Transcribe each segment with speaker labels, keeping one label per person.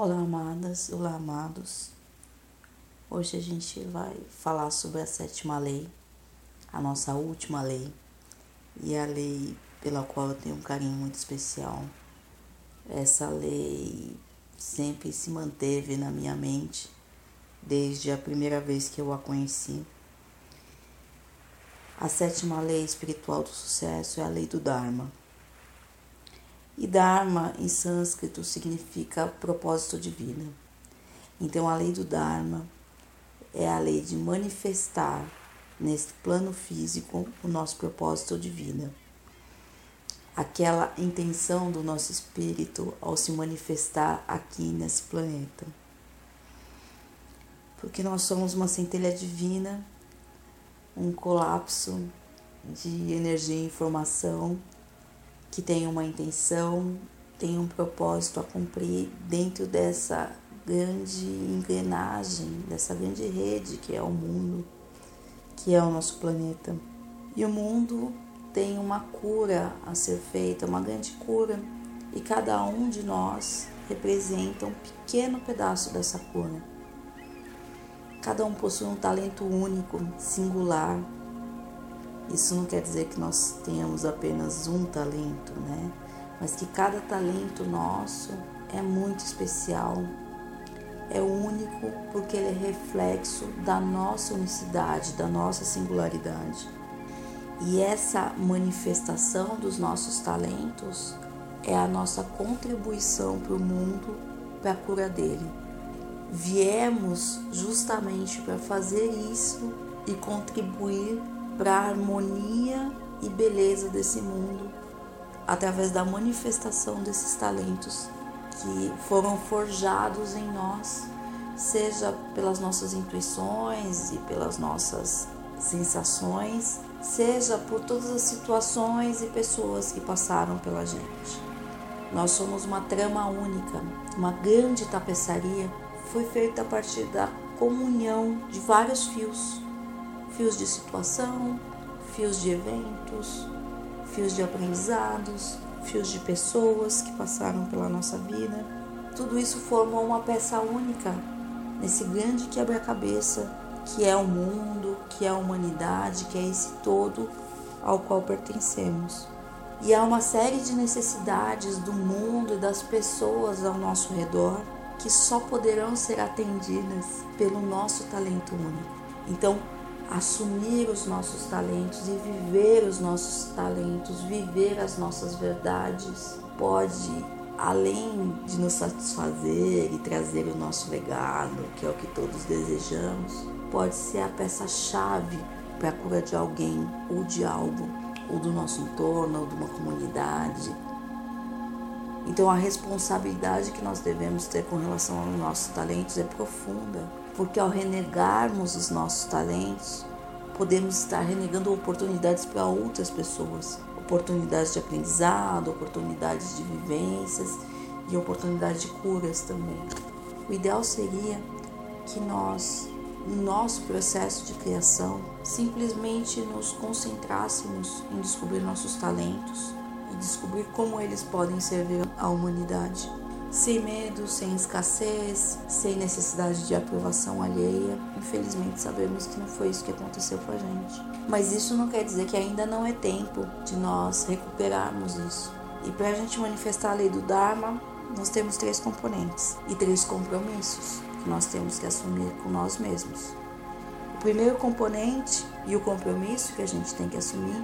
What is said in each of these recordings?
Speaker 1: Olá, amadas, olá, amados. Hoje a gente vai falar sobre a sétima lei, a nossa última lei, e a lei pela qual eu tenho um carinho muito especial. Essa lei sempre se manteve na minha mente desde a primeira vez que eu a conheci. A sétima lei espiritual do sucesso é a lei do Dharma. E Dharma em sânscrito significa propósito de vida. Então a lei do Dharma é a lei de manifestar neste plano físico o nosso propósito de vida. Aquela intenção do nosso espírito ao se manifestar aqui nesse planeta. Porque nós somos uma centelha divina, um colapso de energia e informação que tem uma intenção, tem um propósito a cumprir dentro dessa grande engrenagem, dessa grande rede que é o mundo, que é o nosso planeta. E o mundo tem uma cura a ser feita, uma grande cura, e cada um de nós representa um pequeno pedaço dessa cura. Cada um possui um talento único, singular, isso não quer dizer que nós tenhamos apenas um talento, né? Mas que cada talento nosso é muito especial, é único porque ele é reflexo da nossa unicidade, da nossa singularidade. E essa manifestação dos nossos talentos é a nossa contribuição para o mundo, para a cura dele. Viemos justamente para fazer isso e contribuir para a harmonia e beleza desse mundo através da manifestação desses talentos que foram forjados em nós, seja pelas nossas intuições e pelas nossas sensações, seja por todas as situações e pessoas que passaram pela gente. Nós somos uma trama única, uma grande tapeçaria foi feita a partir da comunhão de vários fios fios de situação, fios de eventos, fios de aprendizados, fios de pessoas que passaram pela nossa vida. Tudo isso formou uma peça única nesse grande quebra-cabeça que é o mundo, que é a humanidade, que é esse todo ao qual pertencemos. E há uma série de necessidades do mundo e das pessoas ao nosso redor que só poderão ser atendidas pelo nosso talento único. Então, assumir os nossos talentos e viver os nossos talentos, viver as nossas verdades, pode, além de nos satisfazer e trazer o nosso legado, que é o que todos desejamos, pode ser a peça-chave para a cura de alguém ou de algo, ou do nosso entorno, ou de uma comunidade. Então a responsabilidade que nós devemos ter com relação aos nossos talentos é profunda porque ao renegarmos os nossos talentos, podemos estar renegando oportunidades para outras pessoas, oportunidades de aprendizado, oportunidades de vivências e oportunidades de curas também. O ideal seria que nós, no nosso processo de criação, simplesmente nos concentrássemos em descobrir nossos talentos e descobrir como eles podem servir à humanidade sem medo, sem escassez, sem necessidade de aprovação alheia. Infelizmente, sabemos que não foi isso que aconteceu com a gente. Mas isso não quer dizer que ainda não é tempo de nós recuperarmos isso. E para a gente manifestar a lei do Dharma, nós temos três componentes e três compromissos que nós temos que assumir com nós mesmos. O primeiro componente e o compromisso que a gente tem que assumir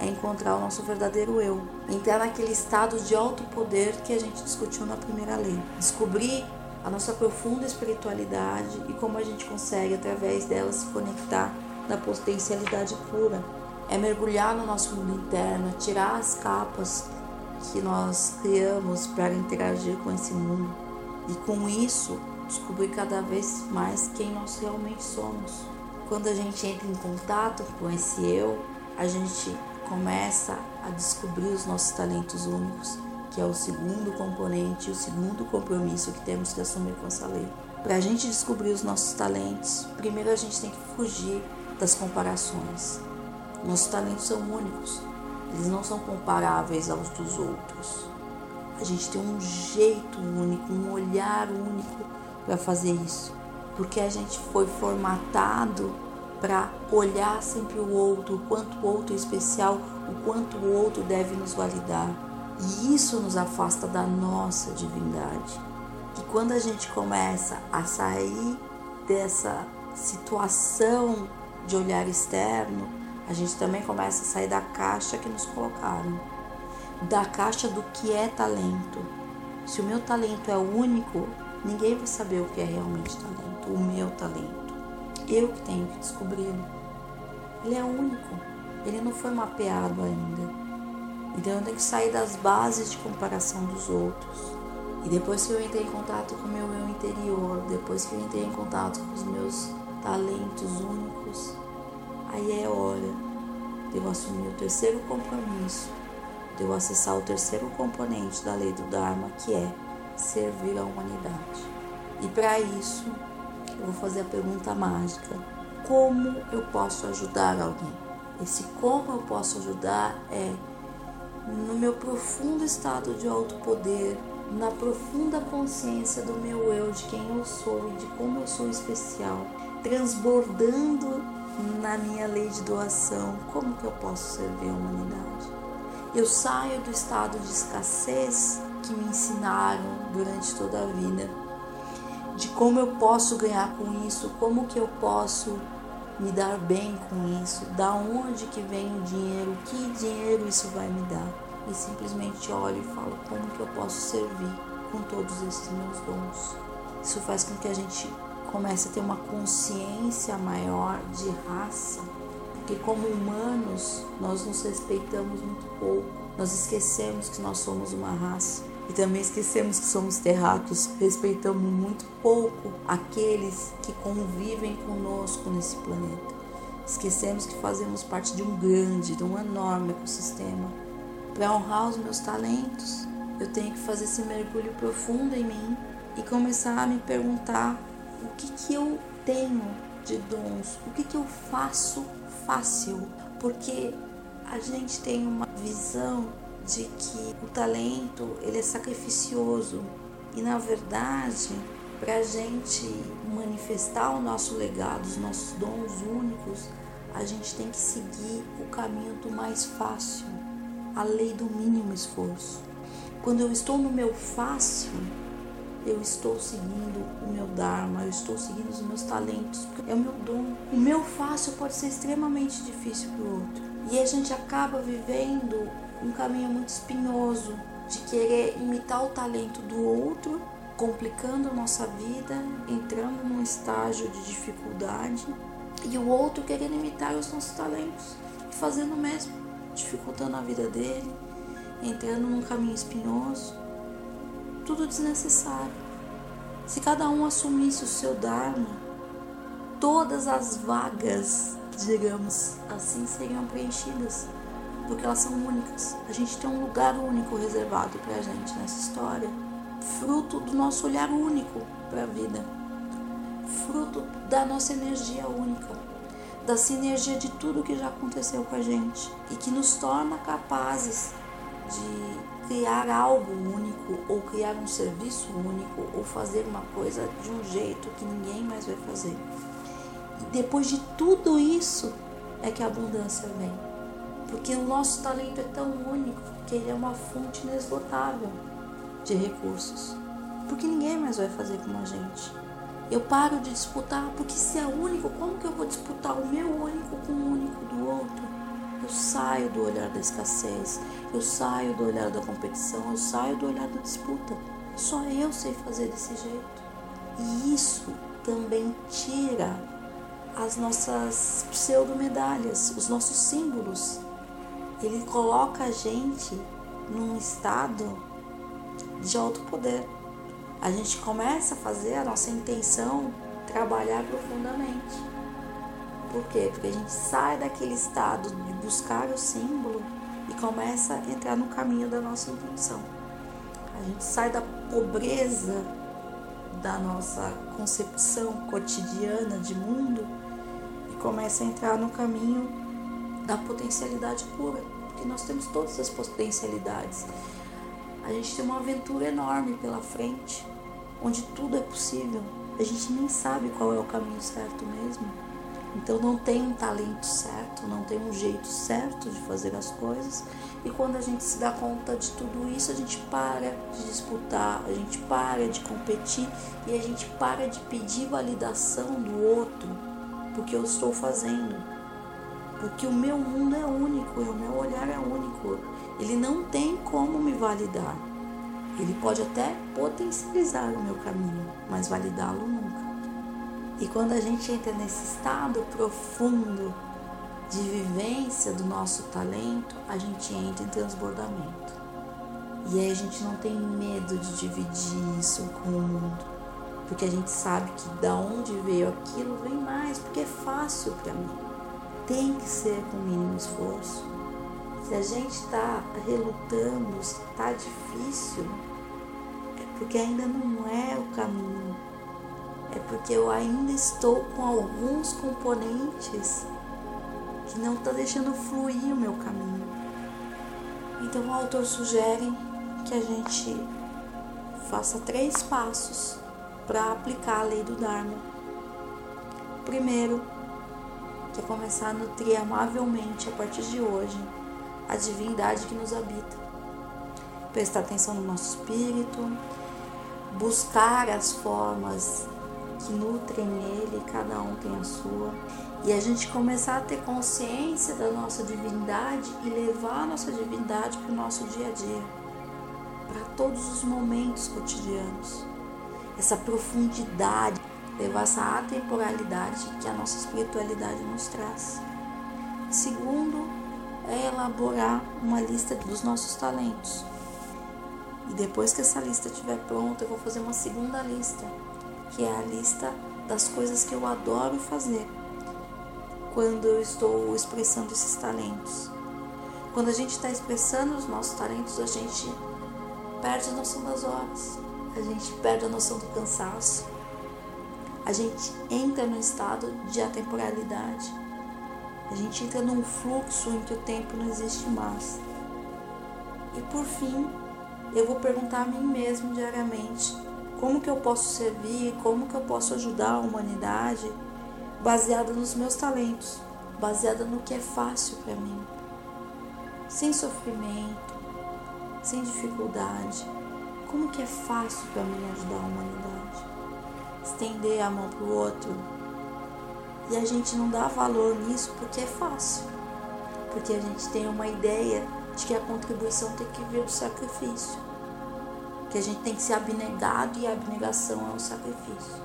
Speaker 1: é encontrar o nosso verdadeiro eu, entrar naquele estado de alto poder que a gente discutiu na primeira lei, descobrir a nossa profunda espiritualidade e como a gente consegue através dela se conectar na potencialidade pura. É mergulhar no nosso mundo interno, tirar as capas que nós criamos para interagir com esse mundo e com isso descobrir cada vez mais quem nós realmente somos. Quando a gente entra em contato com esse eu, a gente começa a descobrir os nossos talentos únicos, que é o segundo componente, o segundo compromisso que temos que assumir com essa lei. Para a gente descobrir os nossos talentos, primeiro a gente tem que fugir das comparações. Nossos talentos são únicos, eles não são comparáveis aos dos outros. A gente tem um jeito único, um olhar único para fazer isso. Porque a gente foi formatado para olhar sempre o outro, o quanto o outro é especial, o quanto o outro deve nos validar. E isso nos afasta da nossa divindade. E quando a gente começa a sair dessa situação de olhar externo, a gente também começa a sair da caixa que nos colocaram da caixa do que é talento. Se o meu talento é único, ninguém vai saber o que é realmente talento, o meu talento. Eu que tenho que descobri-lo. Ele é único, ele não foi mapeado ainda. Então eu tenho que sair das bases de comparação dos outros. E depois que eu entrei em contato com o meu eu interior, depois que eu entrei em contato com os meus talentos únicos, aí é hora de eu assumir o terceiro compromisso de eu acessar o terceiro componente da lei do Dharma, que é servir a humanidade. E para isso, eu vou fazer a pergunta mágica: como eu posso ajudar alguém? Esse como eu posso ajudar é no meu profundo estado de alto poder, na profunda consciência do meu eu, de quem eu sou e de como eu sou especial, transbordando na minha lei de doação, como que eu posso servir a humanidade? Eu saio do estado de escassez que me ensinaram durante toda a vida, de como eu posso ganhar com isso, como que eu posso me dar bem com isso, da onde que vem o dinheiro, que dinheiro isso vai me dar. E simplesmente olho e falo como que eu posso servir com todos esses meus dons. Isso faz com que a gente comece a ter uma consciência maior de raça porque como humanos nós nos respeitamos muito pouco. Nós esquecemos que nós somos uma raça e também esquecemos que somos terráqueos. Respeitamos muito pouco aqueles que convivem conosco nesse planeta. Esquecemos que fazemos parte de um grande, de um enorme ecossistema. Para honrar os meus talentos, eu tenho que fazer esse mergulho profundo em mim e começar a me perguntar o que, que eu tenho de dons, o que, que eu faço fácil, porque a gente tem uma visão de que o talento ele é sacrificioso e na verdade para a gente manifestar o nosso legado, os nossos dons únicos, a gente tem que seguir o caminho do mais fácil, a lei do mínimo esforço. Quando eu estou no meu fácil, eu estou seguindo o meu Dharma, eu estou seguindo os meus talentos, é o meu dom. O meu fácil pode ser extremamente difícil para o outro. E a gente acaba vivendo um caminho muito espinhoso de querer imitar o talento do outro, complicando nossa vida, entrando num estágio de dificuldade, e o outro querendo imitar os nossos talentos e fazendo o mesmo, dificultando a vida dele, entrando num caminho espinhoso tudo desnecessário. Se cada um assumisse o seu Dharma, todas as vagas, digamos assim, seriam preenchidas, porque elas são únicas. A gente tem um lugar único reservado para a gente nessa história, fruto do nosso olhar único para a vida, fruto da nossa energia única, da sinergia de tudo que já aconteceu com a gente e que nos torna capazes de criar algo único ou criar um serviço único ou fazer uma coisa de um jeito que ninguém mais vai fazer. E depois de tudo isso é que a abundância vem. Porque o nosso talento é tão único que ele é uma fonte inesgotável de recursos. Porque ninguém mais vai fazer como a gente. Eu paro de disputar, porque se é único, como que eu vou disputar o meu único com o único do outro? Eu saio do olhar da escassez, eu saio do olhar da competição, eu saio do olhar da disputa. Só eu sei fazer desse jeito. E isso também tira as nossas pseudo-medalhas, os nossos símbolos. Ele coloca a gente num estado de alto poder. A gente começa a fazer a nossa intenção trabalhar profundamente. Por quê? Porque a gente sai daquele estado de buscar o símbolo e começa a entrar no caminho da nossa intenção. A gente sai da pobreza da nossa concepção cotidiana de mundo e começa a entrar no caminho da potencialidade pura, porque nós temos todas as potencialidades. A gente tem uma aventura enorme pela frente, onde tudo é possível. A gente nem sabe qual é o caminho certo mesmo. Então não tem um talento certo, não tem um jeito certo de fazer as coisas. E quando a gente se dá conta de tudo isso, a gente para de disputar, a gente para de competir e a gente para de pedir validação do outro porque eu estou fazendo. Porque o meu mundo é único e o meu olhar é único. Ele não tem como me validar. Ele pode até potencializar o meu caminho, mas validá-lo nunca. E quando a gente entra nesse estado profundo de vivência do nosso talento, a gente entra em transbordamento. E aí a gente não tem medo de dividir isso com o mundo, porque a gente sabe que da onde veio aquilo vem mais, porque é fácil para mim. Tem que ser com o mínimo esforço. Se a gente está relutando, está difícil, é porque ainda não é o caminho é porque eu ainda estou com alguns componentes que não está deixando fluir o meu caminho. Então o autor sugere que a gente faça três passos para aplicar a lei do Dharma. Primeiro, que é começar a nutrir amavelmente a partir de hoje a divindade que nos habita. Prestar atenção no nosso espírito, buscar as formas que nutrem ele, cada um tem a sua. E a gente começar a ter consciência da nossa divindade e levar a nossa divindade para o nosso dia a dia, para todos os momentos cotidianos. Essa profundidade, levar essa atemporalidade que a nossa espiritualidade nos traz. Segundo, é elaborar uma lista dos nossos talentos. E depois que essa lista estiver pronta, eu vou fazer uma segunda lista que é a lista das coisas que eu adoro fazer quando eu estou expressando esses talentos. Quando a gente está expressando os nossos talentos, a gente perde a noção das horas, a gente perde a noção do cansaço, a gente entra no estado de atemporalidade, a gente entra num fluxo em que o tempo não existe mais. E por fim, eu vou perguntar a mim mesmo diariamente como que eu posso servir, como que eu posso ajudar a humanidade, baseada nos meus talentos, baseada no que é fácil para mim, sem sofrimento, sem dificuldade. Como que é fácil para mim ajudar a humanidade? Estender a mão para o outro. E a gente não dá valor nisso porque é fácil. Porque a gente tem uma ideia de que a contribuição tem que vir do sacrifício que a gente tem que ser abnegado e a abnegação é um sacrifício.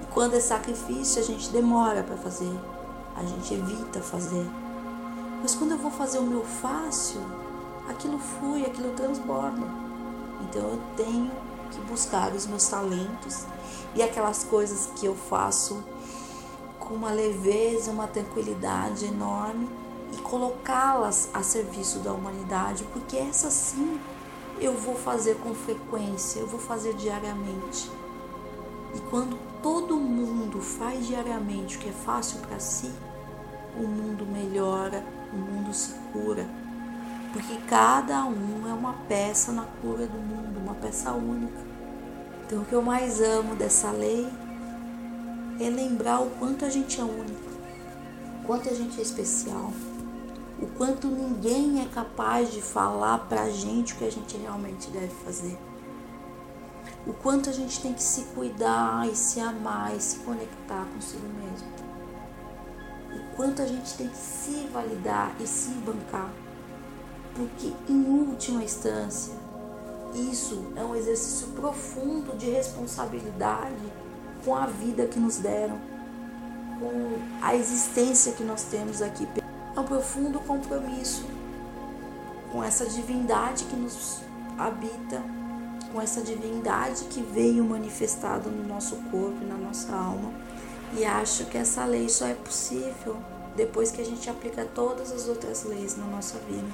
Speaker 1: E quando é sacrifício, a gente demora para fazer, a gente evita fazer. Mas quando eu vou fazer o meu fácil, aquilo flui, aquilo transborda. Então eu tenho que buscar os meus talentos e aquelas coisas que eu faço com uma leveza, uma tranquilidade enorme e colocá-las a serviço da humanidade, porque essa sim eu vou fazer com frequência, eu vou fazer diariamente. E quando todo mundo faz diariamente o que é fácil para si, o mundo melhora, o mundo se cura. Porque cada um é uma peça na cura do mundo, uma peça única. Então o que eu mais amo dessa lei é lembrar o quanto a gente é único, o quanto a gente é especial o quanto ninguém é capaz de falar pra gente o que a gente realmente deve fazer. O quanto a gente tem que se cuidar e se amar e se conectar consigo mesmo. O quanto a gente tem que se validar e se bancar. Porque, em última instância, isso é um exercício profundo de responsabilidade com a vida que nos deram, com a existência que nós temos aqui é um profundo compromisso com essa divindade que nos habita, com essa divindade que veio manifestada no nosso corpo e na nossa alma. E acho que essa lei só é possível depois que a gente aplica todas as outras leis na nossa vida.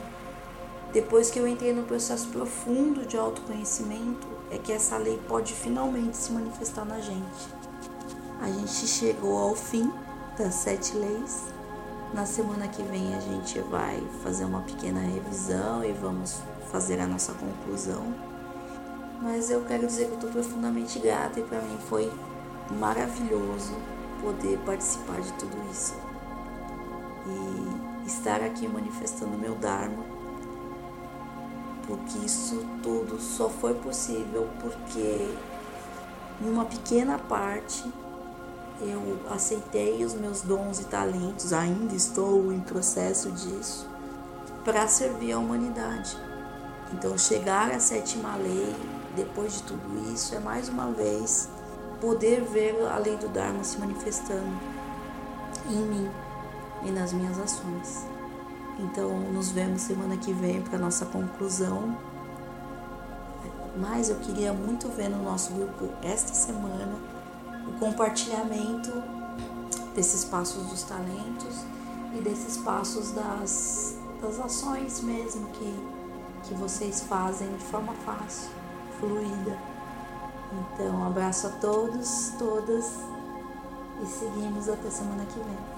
Speaker 1: Depois que eu entrei no processo profundo de autoconhecimento, é que essa lei pode finalmente se manifestar na gente. A gente chegou ao fim das sete leis na semana que vem a gente vai fazer uma pequena revisão e vamos fazer a nossa conclusão. Mas eu quero dizer que eu estou profundamente grata e para mim foi maravilhoso poder participar de tudo isso. E estar aqui manifestando meu Dharma, porque isso tudo só foi possível porque em uma pequena parte eu aceitei os meus dons e talentos, ainda estou em processo disso, para servir a humanidade. Então, chegar à sétima lei, depois de tudo isso, é mais uma vez poder ver a lei do Dharma se manifestando em mim e nas minhas ações. Então, nos vemos semana que vem para nossa conclusão. Mas eu queria muito ver no nosso grupo esta semana o compartilhamento desses passos dos talentos e desses passos das, das ações mesmo que, que vocês fazem de forma fácil, fluida. Então, um abraço a todos, todas e seguimos até semana que vem.